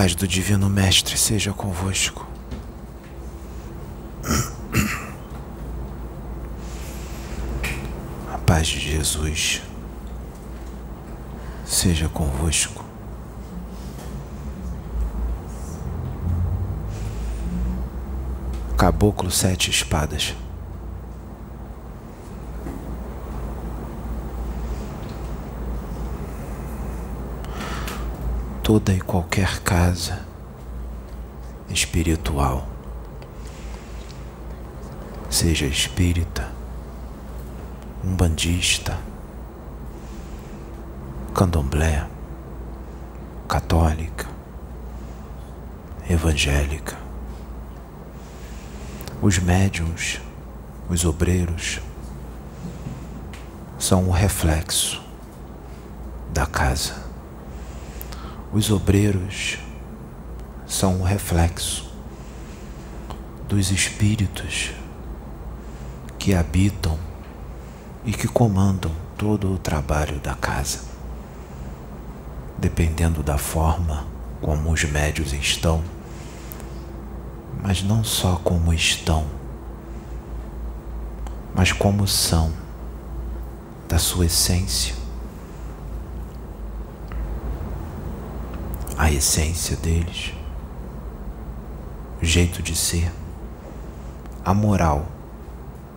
paz do Divino Mestre seja convosco. A paz de Jesus seja convosco. Caboclo Sete Espadas. Toda e qualquer casa espiritual, seja espírita, umbandista, candomblé, católica, evangélica, os médiums, os obreiros, são o reflexo da casa. Os obreiros são um reflexo dos espíritos que habitam e que comandam todo o trabalho da casa. Dependendo da forma como os médios estão, mas não só como estão, mas como são, da sua essência. A essência deles, o jeito de ser, a moral,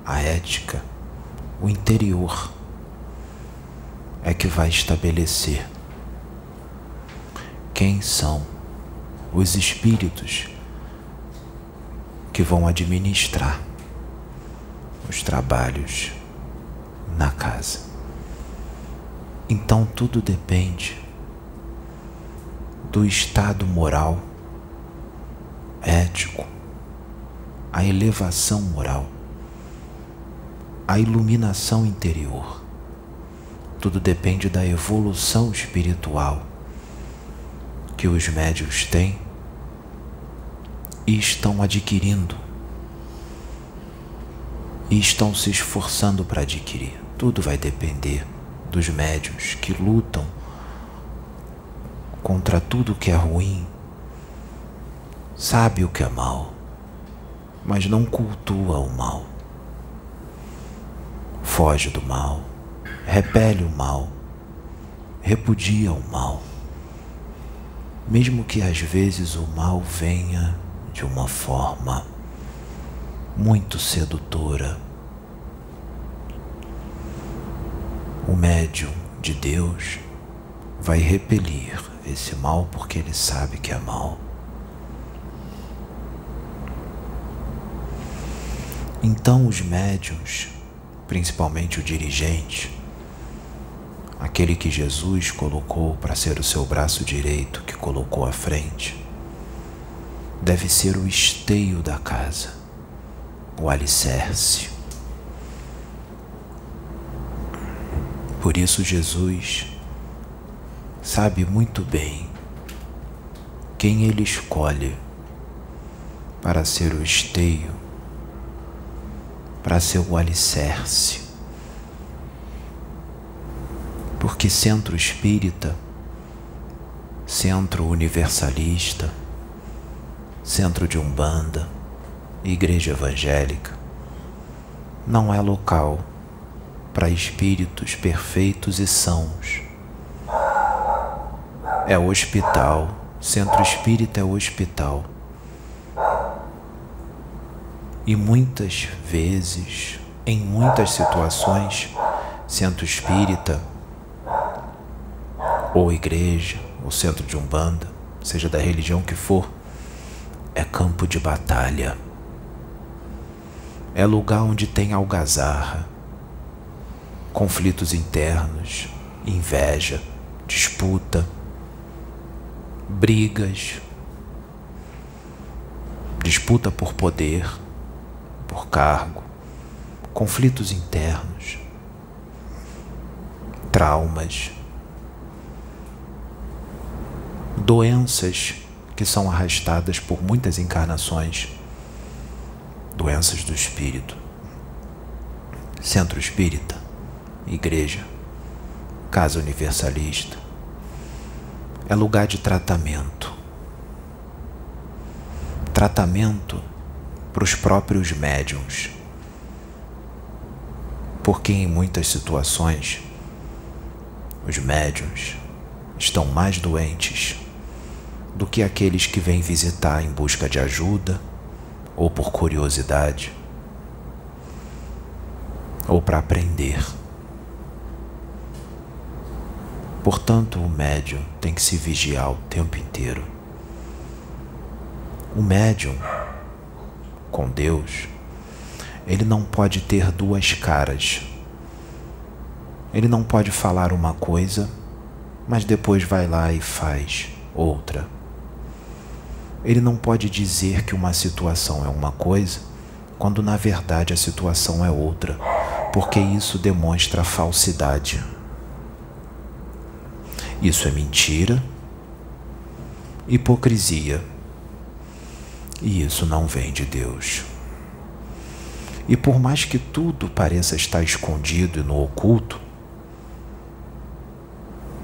a ética, o interior é que vai estabelecer quem são os espíritos que vão administrar os trabalhos na casa. Então tudo depende do estado moral, ético, a elevação moral, a iluminação interior. Tudo depende da evolução espiritual que os médios têm e estão adquirindo e estão se esforçando para adquirir. Tudo vai depender dos médios que lutam contra tudo que é ruim, sabe o que é mal, mas não cultua o mal. Foge do mal, repele o mal, repudia o mal, mesmo que às vezes o mal venha de uma forma muito sedutora. O médium de Deus vai repelir esse mal porque ele sabe que é mal. Então os médiuns, principalmente o dirigente, aquele que Jesus colocou para ser o seu braço direito, que colocou à frente, deve ser o esteio da casa, o alicerce. Por isso Jesus sabe muito bem quem ele escolhe para ser o esteio, para ser o alicerce. Porque centro espírita, centro universalista, centro de umbanda, igreja evangélica, não é local para espíritos perfeitos e sãos é hospital. Centro espírita é hospital. E muitas vezes, em muitas situações, centro espírita, ou igreja, ou centro de umbanda, seja da religião que for, é campo de batalha. É lugar onde tem algazarra, conflitos internos, inveja, disputa brigas, disputa por poder, por cargo, conflitos internos, traumas, doenças que são arrastadas por muitas encarnações, doenças do espírito, centro espírita, igreja, casa universalista, é lugar de tratamento, tratamento para os próprios médiums. Porque em muitas situações os médiums estão mais doentes do que aqueles que vêm visitar em busca de ajuda ou por curiosidade ou para aprender. Portanto, o médium tem que se vigiar o tempo inteiro. O médium com Deus, ele não pode ter duas caras. Ele não pode falar uma coisa, mas depois vai lá e faz outra. Ele não pode dizer que uma situação é uma coisa, quando na verdade a situação é outra, porque isso demonstra falsidade. Isso é mentira, hipocrisia e isso não vem de Deus. E por mais que tudo pareça estar escondido e no oculto,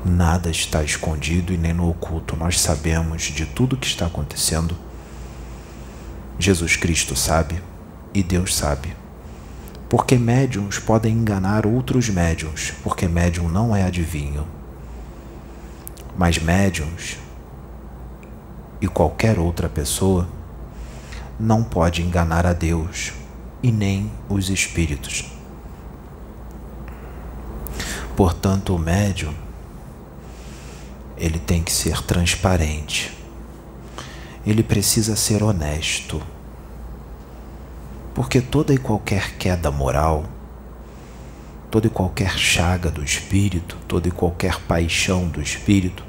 nada está escondido e nem no oculto. Nós sabemos de tudo que está acontecendo. Jesus Cristo sabe e Deus sabe. Porque médiums podem enganar outros médiums, porque médium não é adivinho. Mas médiums e qualquer outra pessoa não pode enganar a Deus e nem os espíritos. Portanto, o médium ele tem que ser transparente. Ele precisa ser honesto. Porque toda e qualquer queda moral, toda e qualquer chaga do espírito, toda e qualquer paixão do espírito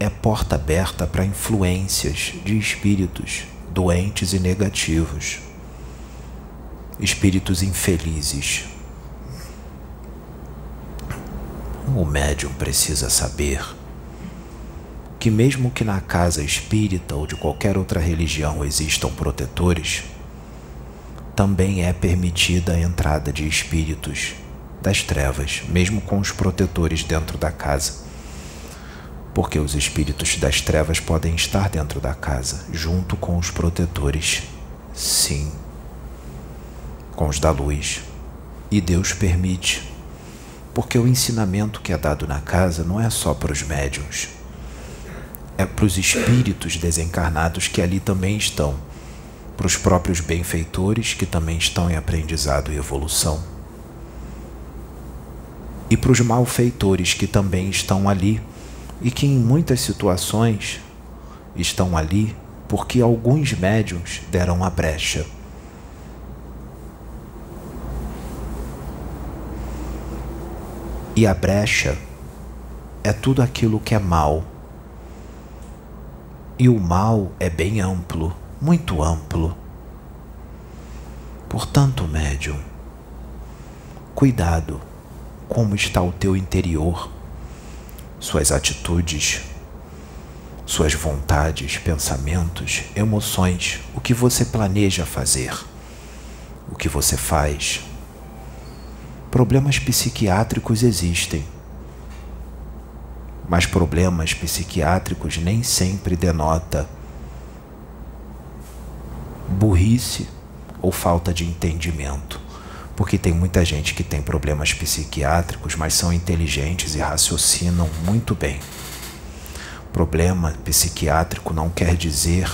é porta aberta para influências de espíritos doentes e negativos, espíritos infelizes. O médium precisa saber que, mesmo que na casa espírita ou de qualquer outra religião existam protetores, também é permitida a entrada de espíritos das trevas, mesmo com os protetores dentro da casa porque os espíritos das trevas podem estar dentro da casa, junto com os protetores. Sim, com os da luz. E Deus permite, porque o ensinamento que é dado na casa não é só para os médiums, é para os espíritos desencarnados que ali também estão, para os próprios benfeitores que também estão em aprendizado e evolução, e para os malfeitores que também estão ali e que em muitas situações estão ali porque alguns médiums deram a brecha. E a brecha é tudo aquilo que é mal. E o mal é bem amplo, muito amplo. Portanto, médium, cuidado como está o teu interior suas atitudes, suas vontades, pensamentos, emoções, o que você planeja fazer, o que você faz. Problemas psiquiátricos existem, mas problemas psiquiátricos nem sempre denota burrice ou falta de entendimento porque tem muita gente que tem problemas psiquiátricos, mas são inteligentes e raciocinam muito bem. Problema psiquiátrico não quer dizer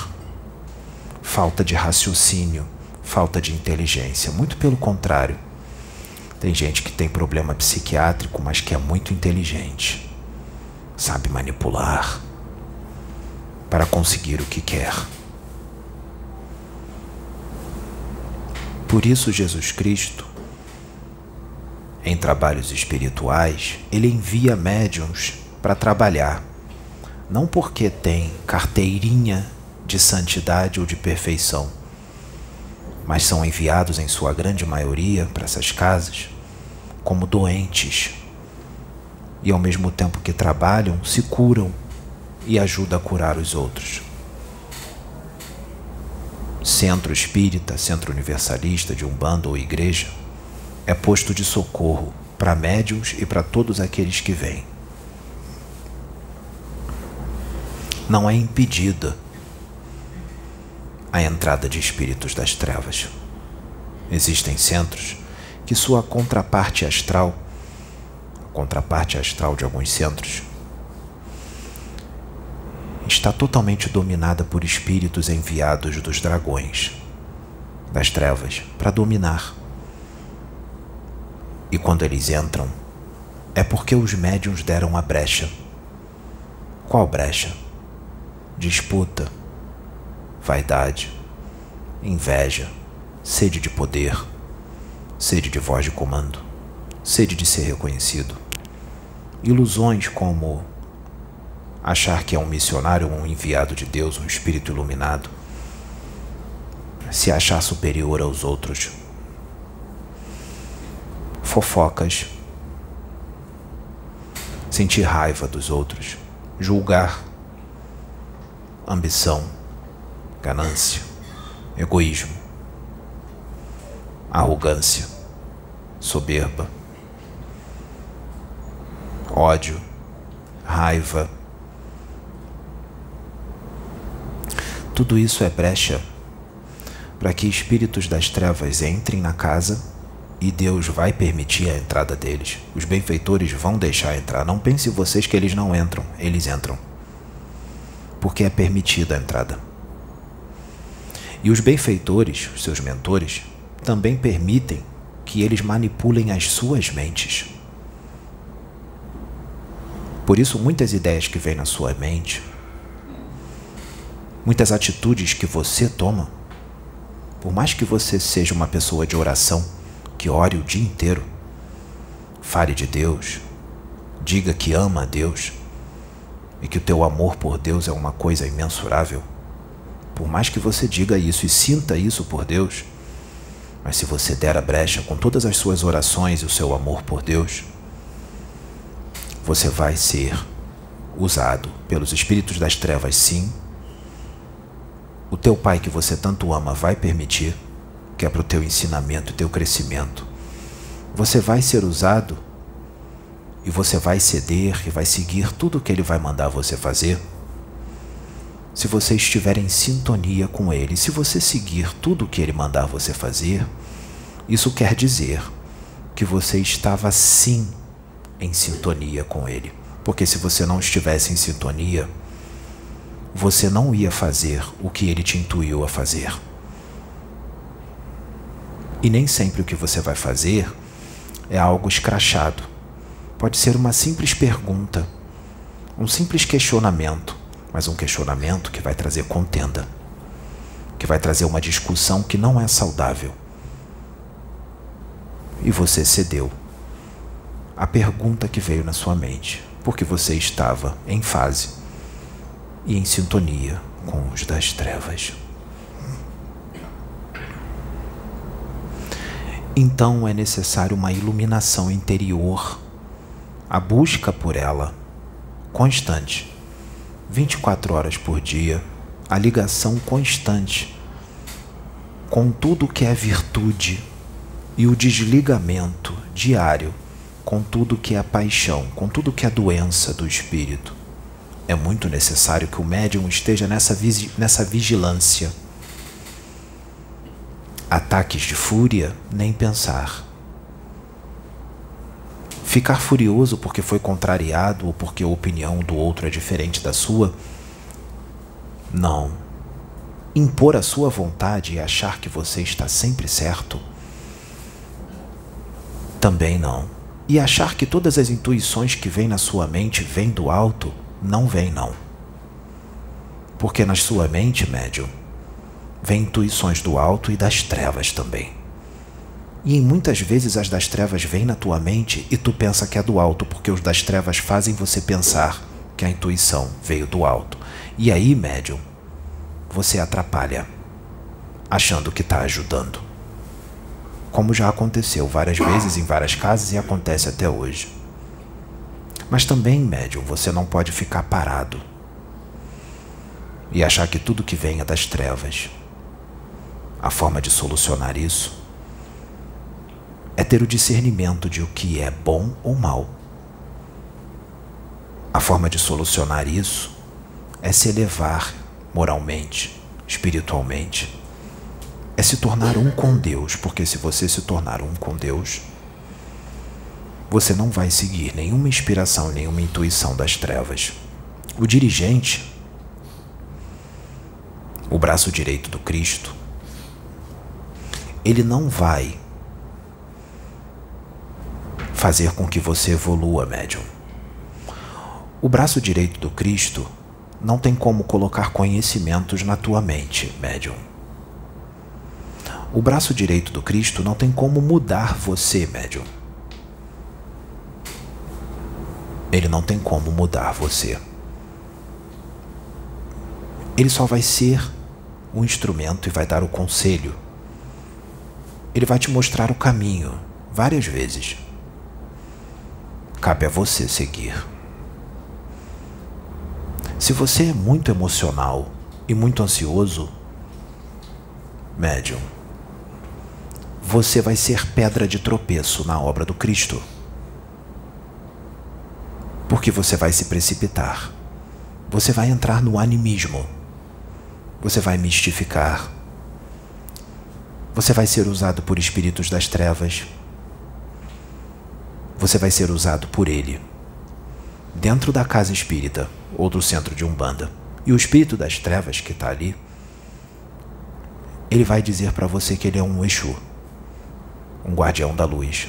falta de raciocínio, falta de inteligência, muito pelo contrário. Tem gente que tem problema psiquiátrico, mas que é muito inteligente, sabe manipular para conseguir o que quer. Por isso, Jesus Cristo em trabalhos espirituais, ele envia médiums para trabalhar, não porque tem carteirinha de santidade ou de perfeição, mas são enviados em sua grande maioria para essas casas como doentes e ao mesmo tempo que trabalham, se curam e ajudam a curar os outros. Centro espírita, centro universalista de Umbanda ou igreja é posto de socorro para médiums e para todos aqueles que vêm. Não é impedida. a entrada de espíritos das trevas. Existem centros que sua contraparte astral, a contraparte astral de alguns centros, está totalmente dominada por espíritos enviados dos dragões, das trevas, para dominar. E quando eles entram, é porque os médiums deram a brecha. Qual brecha? Disputa, vaidade, inveja, sede de poder, sede de voz de comando, sede de ser reconhecido. Ilusões como achar que é um missionário um enviado de Deus, um espírito iluminado, se achar superior aos outros. Fofocas, sentir raiva dos outros, julgar, ambição, ganância, egoísmo, arrogância, soberba, ódio, raiva, Tudo isso é brecha para que espíritos das trevas entrem na casa e Deus vai permitir a entrada deles. Os benfeitores vão deixar entrar. Não pense vocês que eles não entram, eles entram. Porque é permitida a entrada. E os benfeitores, os seus mentores, também permitem que eles manipulem as suas mentes. Por isso, muitas ideias que vêm na sua mente, muitas atitudes que você toma, por mais que você seja uma pessoa de oração, que ore o dia inteiro, fale de Deus, diga que ama a Deus. E que o teu amor por Deus é uma coisa imensurável. Por mais que você diga isso e sinta isso por Deus, mas se você der a brecha com todas as suas orações e o seu amor por Deus, você vai ser usado pelos espíritos das trevas, sim, o teu pai que você tanto ama vai permitir, que é para o teu ensinamento teu crescimento. Você vai ser usado e você vai ceder e vai seguir tudo o que ele vai mandar você fazer. Se você estiver em sintonia com ele, se você seguir tudo o que ele mandar você fazer, isso quer dizer que você estava sim em sintonia com ele. Porque se você não estivesse em sintonia, você não ia fazer o que ele te intuiu a fazer. E nem sempre o que você vai fazer é algo escrachado. Pode ser uma simples pergunta, um simples questionamento, mas um questionamento que vai trazer contenda, que vai trazer uma discussão que não é saudável. E você cedeu a pergunta que veio na sua mente, porque você estava em fase e em sintonia com os das trevas. Então é necessário uma iluminação interior, a busca por ela, constante, 24 horas por dia, a ligação constante. Com tudo que é virtude e o desligamento diário. Com tudo que é paixão, com tudo que é doença do espírito. É muito necessário que o médium esteja nessa, nessa vigilância. Ataques de fúria, nem pensar. Ficar furioso porque foi contrariado ou porque a opinião do outro é diferente da sua? Não. Impor a sua vontade e achar que você está sempre certo? Também não. E achar que todas as intuições que vêm na sua mente vêm do alto? não vem, não. Porque na sua mente, médium, vem intuições do alto e das trevas também. E muitas vezes as das trevas vêm na tua mente e tu pensa que é do alto, porque os das trevas fazem você pensar que a intuição veio do alto. E aí, médium, você atrapalha, achando que está ajudando. Como já aconteceu várias vezes em várias casas e acontece até hoje. Mas também, médium, você não pode ficar parado e achar que tudo que vem é das trevas. A forma de solucionar isso é ter o discernimento de o que é bom ou mal. A forma de solucionar isso é se elevar moralmente, espiritualmente é se tornar um com Deus, porque se você se tornar um com Deus, você não vai seguir nenhuma inspiração, nenhuma intuição das trevas. O dirigente, o braço direito do Cristo, ele não vai fazer com que você evolua, médium. O braço direito do Cristo não tem como colocar conhecimentos na tua mente, médium. O braço direito do Cristo não tem como mudar você, médium. Ele não tem como mudar você. Ele só vai ser um instrumento e vai dar o conselho. Ele vai te mostrar o caminho várias vezes. Cabe a você seguir. Se você é muito emocional e muito ansioso, médium, você vai ser pedra de tropeço na obra do Cristo. Porque você vai se precipitar. Você vai entrar no animismo. Você vai mistificar. Você vai ser usado por espíritos das trevas. Você vai ser usado por ele. Dentro da casa espírita ou do centro de Umbanda. E o espírito das trevas que está ali, ele vai dizer para você que ele é um Exu um guardião da luz.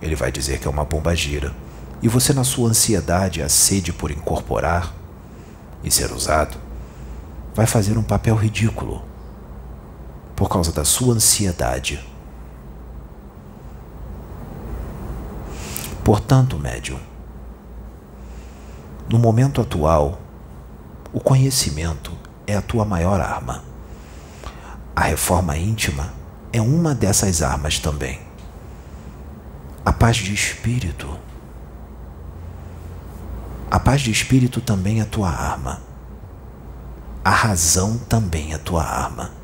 Ele vai dizer que é uma bomba gira. E você, na sua ansiedade, a sede por incorporar e ser usado, vai fazer um papel ridículo por causa da sua ansiedade. Portanto, médium, no momento atual, o conhecimento é a tua maior arma. A reforma íntima é uma dessas armas também. A paz de espírito. A paz de espírito também é tua arma. A razão também é tua arma.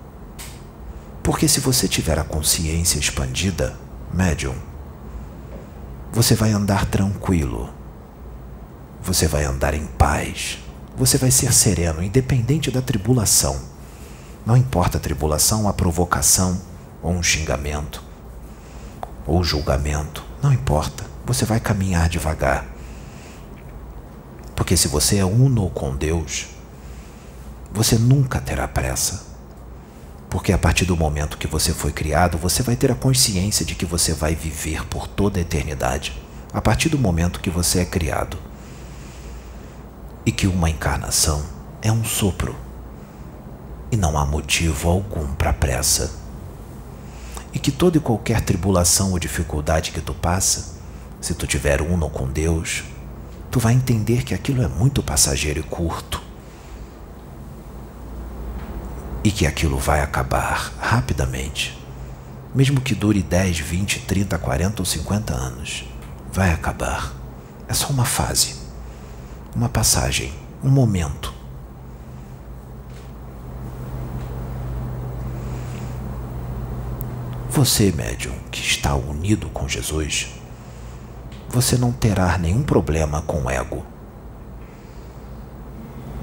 Porque se você tiver a consciência expandida, médium, você vai andar tranquilo. Você vai andar em paz. Você vai ser sereno, independente da tribulação. Não importa a tribulação, a provocação, ou um xingamento, ou julgamento, não importa, você vai caminhar devagar. Porque se você é uno com Deus, você nunca terá pressa. Porque a partir do momento que você foi criado, você vai ter a consciência de que você vai viver por toda a eternidade. A partir do momento que você é criado. E que uma encarnação é um sopro. E não há motivo algum para pressa e que toda e qualquer tribulação ou dificuldade que tu passa, se tu tiver uno com Deus, tu vai entender que aquilo é muito passageiro e curto. E que aquilo vai acabar rapidamente. Mesmo que dure 10, 20, 30, 40 ou 50 anos, vai acabar. É só uma fase, uma passagem, um momento. Você, médium, que está unido com Jesus, você não terá nenhum problema com o ego.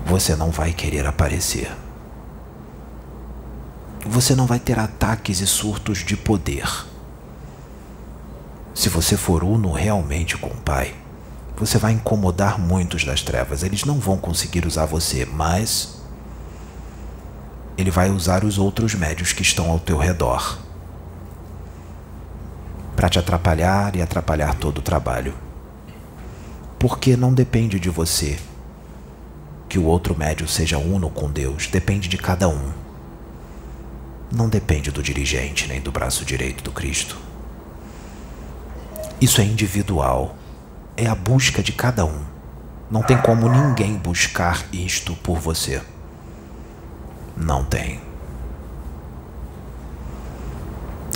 Você não vai querer aparecer. Você não vai ter ataques e surtos de poder. Se você for uno realmente com o Pai, você vai incomodar muitos das trevas. Eles não vão conseguir usar você, mas ele vai usar os outros médios que estão ao teu redor para te atrapalhar e atrapalhar todo o trabalho. Porque não depende de você que o outro médio seja uno com Deus, depende de cada um. Não depende do dirigente nem do braço direito do Cristo. Isso é individual, é a busca de cada um. Não tem como ninguém buscar isto por você. Não tem.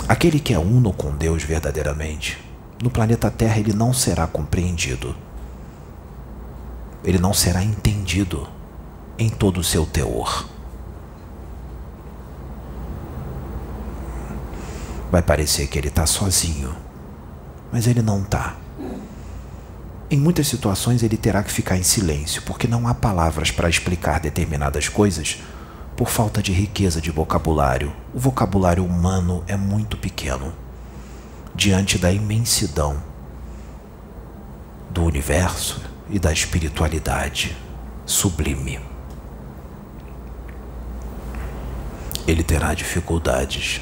Aquele que é uno com Deus verdadeiramente, no planeta Terra ele não será compreendido. Ele não será entendido em todo o seu teor. Vai parecer que ele está sozinho, mas ele não está. Em muitas situações ele terá que ficar em silêncio, porque não há palavras para explicar determinadas coisas, por falta de riqueza de vocabulário. O vocabulário humano é muito pequeno diante da imensidão do universo e da espiritualidade sublime. Ele terá dificuldades,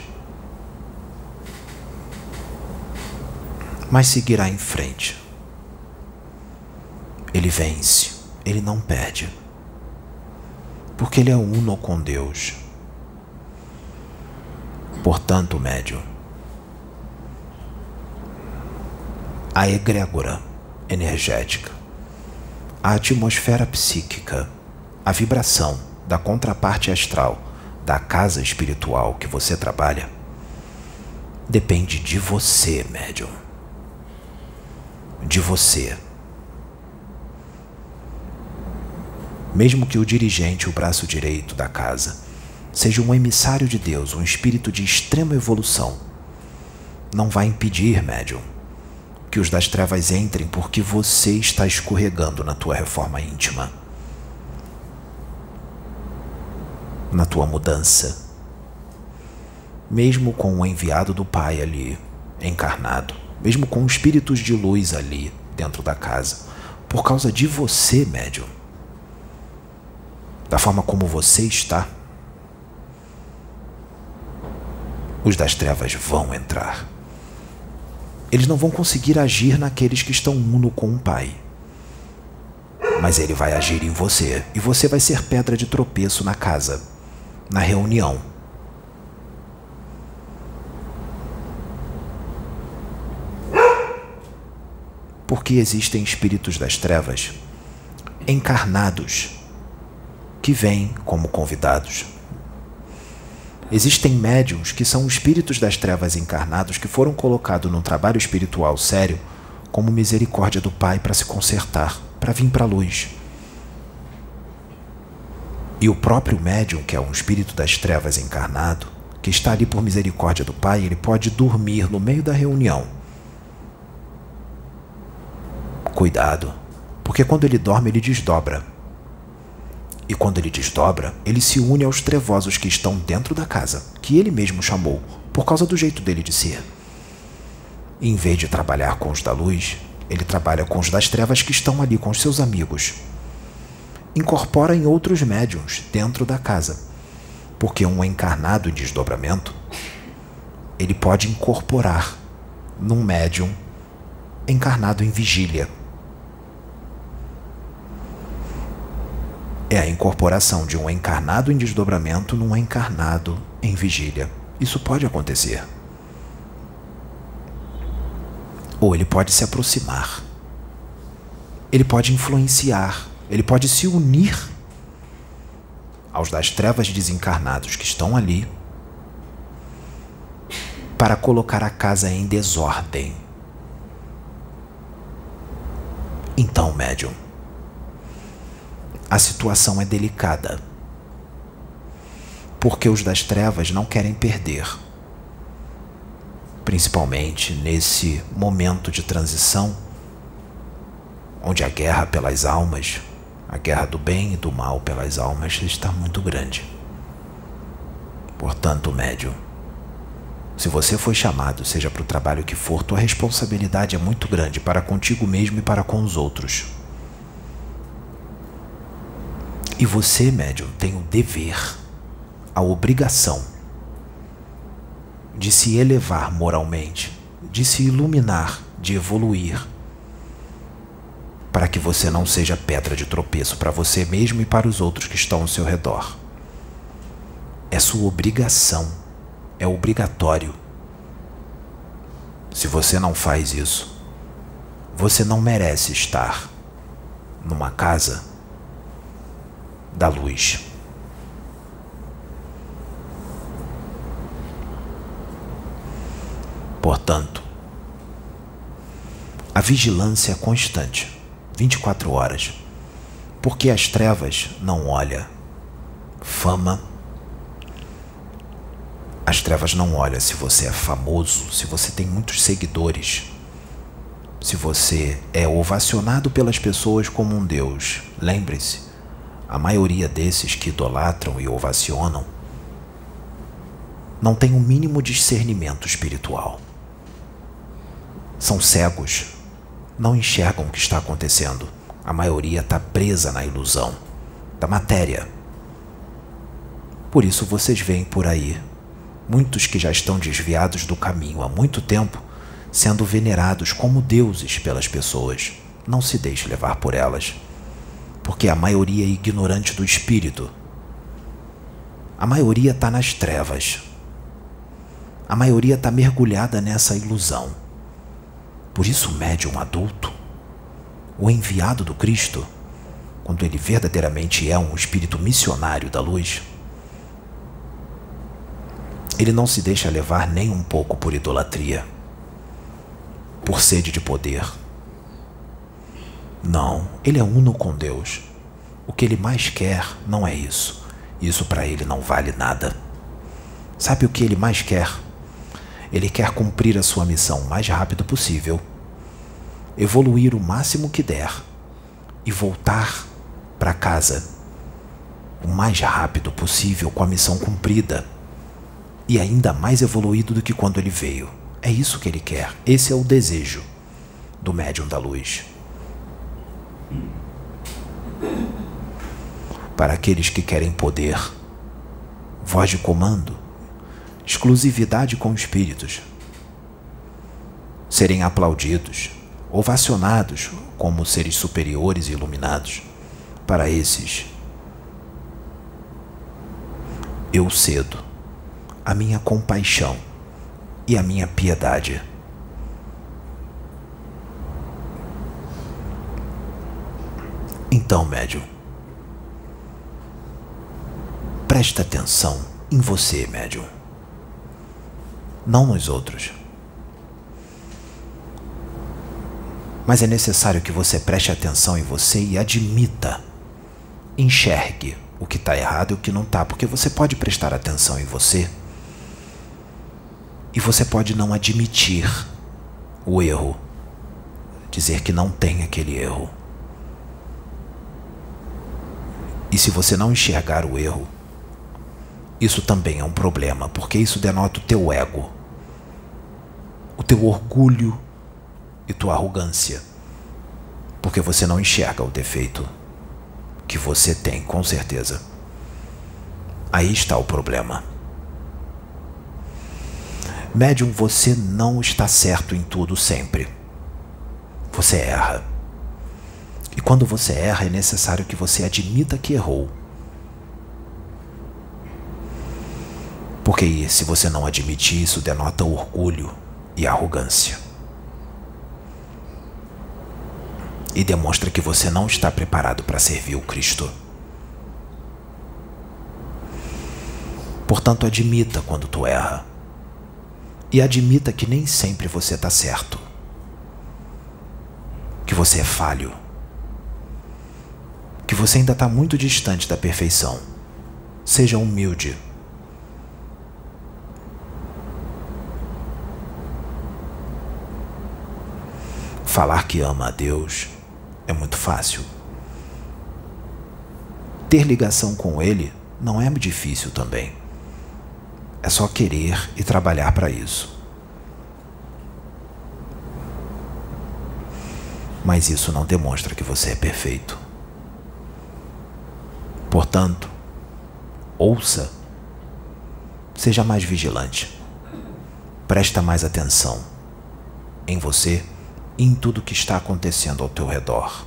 mas seguirá em frente. Ele vence, ele não perde porque ele é uno com Deus. Portanto, médium, a egrégora energética, a atmosfera psíquica, a vibração da contraparte astral da casa espiritual que você trabalha depende de você, médium. De você. mesmo que o dirigente, o braço direito da casa, seja um emissário de Deus, um espírito de extrema evolução, não vai impedir, médium, que os das trevas entrem porque você está escorregando na tua reforma íntima, na tua mudança. Mesmo com o enviado do Pai ali, encarnado, mesmo com espíritos de luz ali dentro da casa, por causa de você, médium da forma como você está, os das trevas vão entrar. Eles não vão conseguir agir naqueles que estão uno com o Pai. Mas ele vai agir em você e você vai ser pedra de tropeço na casa, na reunião. Porque existem espíritos das trevas encarnados que vêm como convidados. Existem médiums que são espíritos das trevas encarnados que foram colocados num trabalho espiritual sério como misericórdia do Pai para se consertar, para vir para a luz. E o próprio médium, que é um espírito das trevas encarnado, que está ali por misericórdia do Pai, ele pode dormir no meio da reunião. Cuidado, porque quando ele dorme, ele desdobra. E quando ele desdobra, ele se une aos trevosos que estão dentro da casa, que ele mesmo chamou, por causa do jeito dele de ser. Em vez de trabalhar com os da luz, ele trabalha com os das trevas que estão ali com os seus amigos. Incorpora em outros médiums dentro da casa, porque um encarnado em desdobramento, ele pode incorporar num médium encarnado em vigília é a incorporação de um encarnado em desdobramento num encarnado em vigília. Isso pode acontecer. Ou ele pode se aproximar. Ele pode influenciar. Ele pode se unir aos das trevas desencarnados que estão ali para colocar a casa em desordem. Então, médium, a situação é delicada. Porque os das trevas não querem perder. Principalmente nesse momento de transição, onde a guerra pelas almas, a guerra do bem e do mal pelas almas está muito grande. Portanto, médium, se você foi chamado, seja para o trabalho que for, tua responsabilidade é muito grande para contigo mesmo e para com os outros. E você, médium, tem o dever, a obrigação de se elevar moralmente, de se iluminar, de evoluir, para que você não seja pedra de tropeço para você mesmo e para os outros que estão ao seu redor. É sua obrigação, é obrigatório. Se você não faz isso, você não merece estar numa casa da luz. Portanto, a vigilância é constante, 24 horas, porque as trevas não olha fama. As trevas não olham se você é famoso, se você tem muitos seguidores, se você é ovacionado pelas pessoas como um deus. Lembre-se, a maioria desses que idolatram e ovacionam não tem o um mínimo discernimento espiritual. São cegos, não enxergam o que está acontecendo. A maioria está presa na ilusão da matéria. Por isso vocês veem por aí muitos que já estão desviados do caminho há muito tempo, sendo venerados como deuses pelas pessoas. Não se deixe levar por elas, porque a maioria é ignorante do espírito. A maioria está nas trevas. A maioria está mergulhada nessa ilusão. Por isso, o médium adulto, o enviado do Cristo, quando ele verdadeiramente é um espírito missionário da luz, ele não se deixa levar nem um pouco por idolatria, por sede de poder. Não, ele é uno com Deus. O que ele mais quer não é isso. Isso para ele não vale nada. Sabe o que ele mais quer? Ele quer cumprir a sua missão o mais rápido possível, evoluir o máximo que der e voltar para casa o mais rápido possível com a missão cumprida e ainda mais evoluído do que quando ele veio. É isso que ele quer. Esse é o desejo do médium da luz. Para aqueles que querem poder, voz de comando, exclusividade com espíritos, serem aplaudidos, ovacionados como seres superiores e iluminados. Para esses, eu cedo a minha compaixão e a minha piedade. Então, médium, presta atenção em você, médium, não nos outros. Mas é necessário que você preste atenção em você e admita, enxergue o que está errado e o que não está, porque você pode prestar atenção em você e você pode não admitir o erro, dizer que não tem aquele erro. E se você não enxergar o erro, isso também é um problema, porque isso denota o teu ego, o teu orgulho e tua arrogância, porque você não enxerga o defeito que você tem, com certeza. Aí está o problema. Médium, você não está certo em tudo sempre. Você erra. E quando você erra, é necessário que você admita que errou. Porque se você não admitir isso, denota orgulho e arrogância. E demonstra que você não está preparado para servir o Cristo. Portanto, admita quando tu erra e admita que nem sempre você está certo, que você é falho, que você ainda está muito distante da perfeição. Seja humilde. Falar que ama a Deus é muito fácil. Ter ligação com Ele não é difícil também. É só querer e trabalhar para isso. Mas isso não demonstra que você é perfeito. Portanto, ouça, seja mais vigilante, presta mais atenção em você e em tudo que está acontecendo ao teu redor,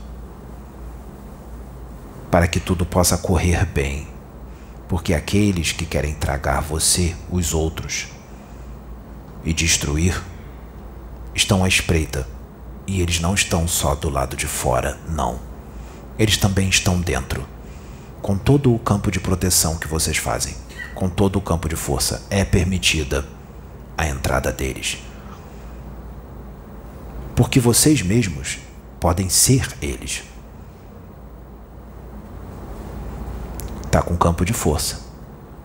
para que tudo possa correr bem porque aqueles que querem tragar você, os outros, e destruir, estão à espreita. E eles não estão só do lado de fora, não. Eles também estão dentro. Com todo o campo de proteção que vocês fazem, com todo o campo de força, é permitida a entrada deles. Porque vocês mesmos podem ser eles. está com campo de força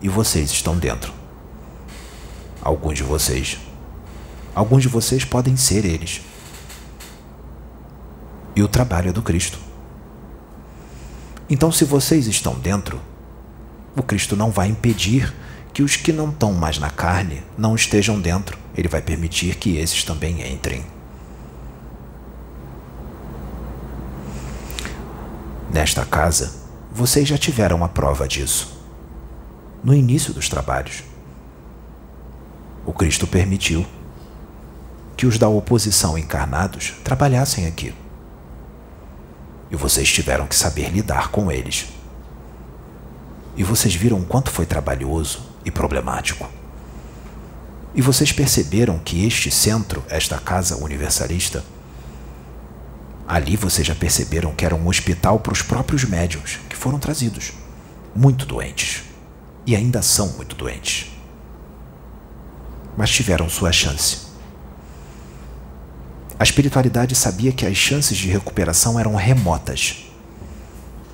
e vocês estão dentro. Alguns de vocês. Alguns de vocês podem ser eles. E o trabalho é do Cristo. Então, se vocês estão dentro, o Cristo não vai impedir que os que não estão mais na carne não estejam dentro. Ele vai permitir que esses também entrem. Nesta casa, vocês já tiveram a prova disso. No início dos trabalhos, o Cristo permitiu que os da oposição encarnados trabalhassem aqui. E vocês tiveram que saber lidar com eles. E vocês viram o quanto foi trabalhoso e problemático. E vocês perceberam que este centro, esta casa universalista, Ali vocês já perceberam que era um hospital para os próprios médiums que foram trazidos, muito doentes. E ainda são muito doentes. Mas tiveram sua chance. A espiritualidade sabia que as chances de recuperação eram remotas.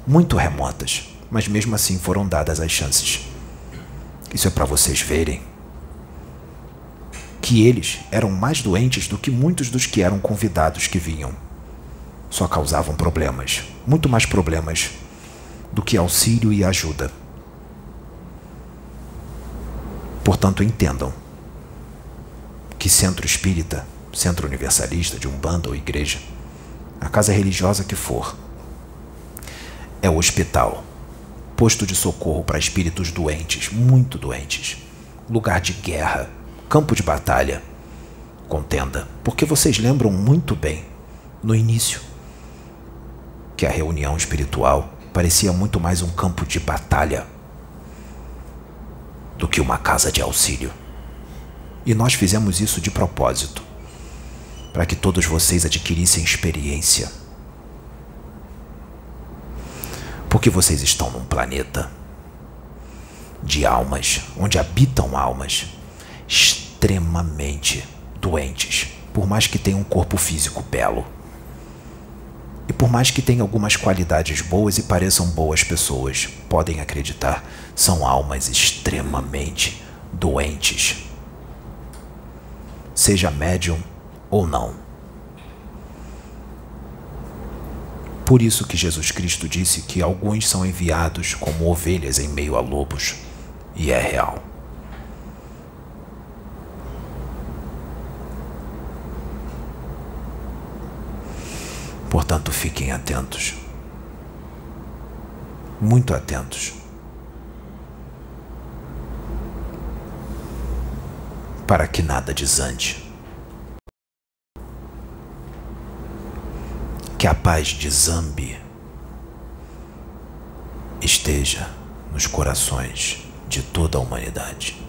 Muito remotas, mas mesmo assim foram dadas as chances. Isso é para vocês verem que eles eram mais doentes do que muitos dos que eram convidados que vinham só causavam problemas, muito mais problemas do que auxílio e ajuda. Portanto, entendam que centro espírita, centro universalista, de umbanda ou igreja, a casa religiosa que for, é o hospital, posto de socorro para espíritos doentes, muito doentes, lugar de guerra, campo de batalha, contenda, porque vocês lembram muito bem, no início, que a reunião espiritual parecia muito mais um campo de batalha do que uma casa de auxílio. E nós fizemos isso de propósito, para que todos vocês adquirissem experiência. Porque vocês estão num planeta de almas, onde habitam almas extremamente doentes, por mais que tenham um corpo físico belo. E por mais que tenham algumas qualidades boas e pareçam boas pessoas, podem acreditar, são almas extremamente doentes. Seja médium ou não. Por isso que Jesus Cristo disse que alguns são enviados como ovelhas em meio a lobos, e é real. Portanto, fiquem atentos. Muito atentos. Para que nada desande. que a paz de Zambi esteja nos corações de toda a humanidade.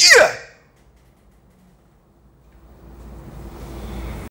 Yeah!